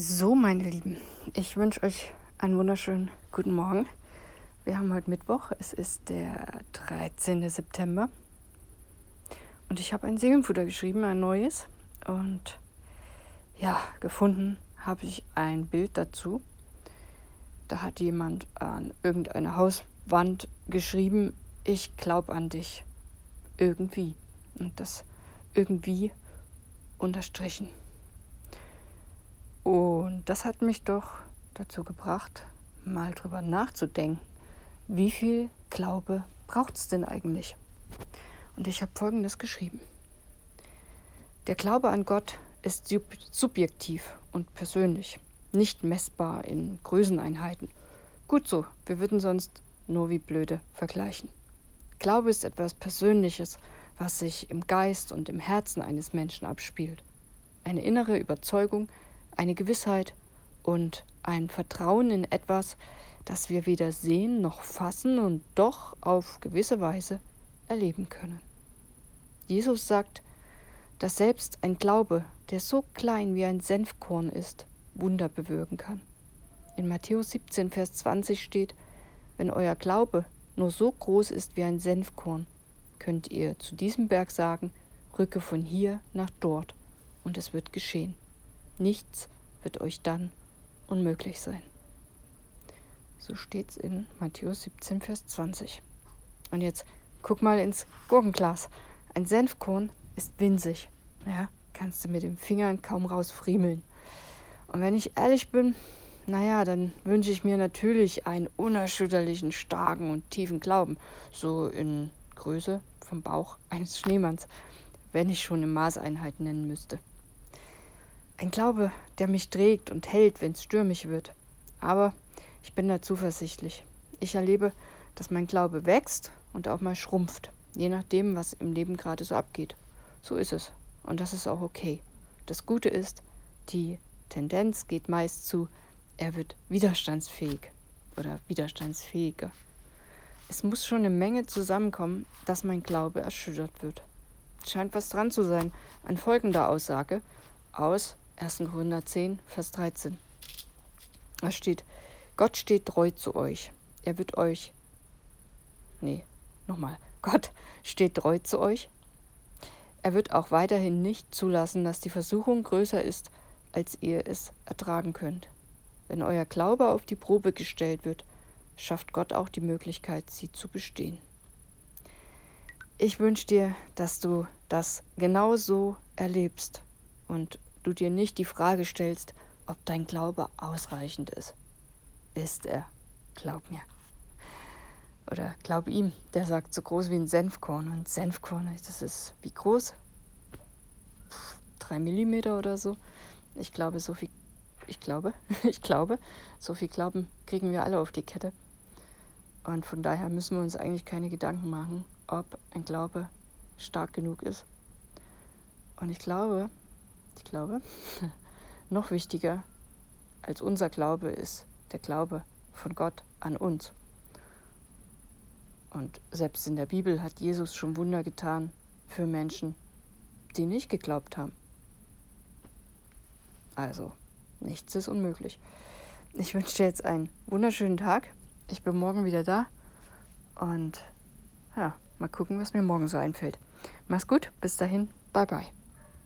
So, meine Lieben, ich wünsche euch einen wunderschönen guten Morgen. Wir haben heute Mittwoch, es ist der 13. September und ich habe ein Seelenfutter geschrieben, ein neues. Und ja, gefunden habe ich ein Bild dazu. Da hat jemand an irgendeiner Hauswand geschrieben, ich glaube an dich. Irgendwie. Und das irgendwie unterstrichen. Das hat mich doch dazu gebracht, mal drüber nachzudenken, wie viel Glaube braucht es denn eigentlich? Und ich habe Folgendes geschrieben. Der Glaube an Gott ist sub subjektiv und persönlich, nicht messbar in Größeneinheiten. Gut so, wir würden sonst nur wie blöde vergleichen. Glaube ist etwas Persönliches, was sich im Geist und im Herzen eines Menschen abspielt. Eine innere Überzeugung, eine Gewissheit und ein Vertrauen in etwas, das wir weder sehen noch fassen und doch auf gewisse Weise erleben können. Jesus sagt, dass selbst ein Glaube, der so klein wie ein Senfkorn ist, Wunder bewirken kann. In Matthäus 17, Vers 20 steht, wenn euer Glaube nur so groß ist wie ein Senfkorn, könnt ihr zu diesem Berg sagen, rücke von hier nach dort, und es wird geschehen. Nichts wird euch dann unmöglich sein. So steht es in Matthäus 17, Vers 20. Und jetzt guck mal ins Gurkenglas. Ein Senfkorn ist winzig. Ja, kannst du mit den Fingern kaum rausfriemeln. Und wenn ich ehrlich bin, naja, dann wünsche ich mir natürlich einen unerschütterlichen, starken und tiefen Glauben. So in Größe vom Bauch eines Schneemanns, wenn ich schon eine Maßeinheit nennen müsste. Ein Glaube, der mich trägt und hält, wenn es stürmisch wird. Aber ich bin da zuversichtlich. Ich erlebe, dass mein Glaube wächst und auch mal schrumpft, je nachdem, was im Leben gerade so abgeht. So ist es. Und das ist auch okay. Das Gute ist, die Tendenz geht meist zu, er wird widerstandsfähig oder widerstandsfähiger. Es muss schon eine Menge zusammenkommen, dass mein Glaube erschüttert wird. Scheint was dran zu sein an folgender Aussage aus 1. Korinther 10, Vers 13. Da steht, Gott steht treu zu euch. Er wird euch. Nee, nochmal. Gott steht treu zu euch. Er wird auch weiterhin nicht zulassen, dass die Versuchung größer ist, als ihr es ertragen könnt. Wenn euer Glaube auf die Probe gestellt wird, schafft Gott auch die Möglichkeit, sie zu bestehen. Ich wünsche dir, dass du das genau so erlebst und du dir nicht die Frage stellst, ob dein Glaube ausreichend ist. Ist er, glaub mir. Oder glaub ihm, der sagt so groß wie ein Senfkorn. Und Senfkorn, das ist wie groß? Drei Millimeter oder so. Ich glaube, so viel, ich glaube, ich glaube, so viel Glauben kriegen wir alle auf die Kette. Und von daher müssen wir uns eigentlich keine Gedanken machen, ob ein Glaube stark genug ist. Und ich glaube, glaube, noch wichtiger als unser Glaube ist der Glaube von Gott an uns. Und selbst in der Bibel hat Jesus schon Wunder getan für Menschen, die nicht geglaubt haben. Also, nichts ist unmöglich. Ich wünsche dir jetzt einen wunderschönen Tag. Ich bin morgen wieder da. Und ja, mal gucken, was mir morgen so einfällt. Mach's gut, bis dahin, bye bye.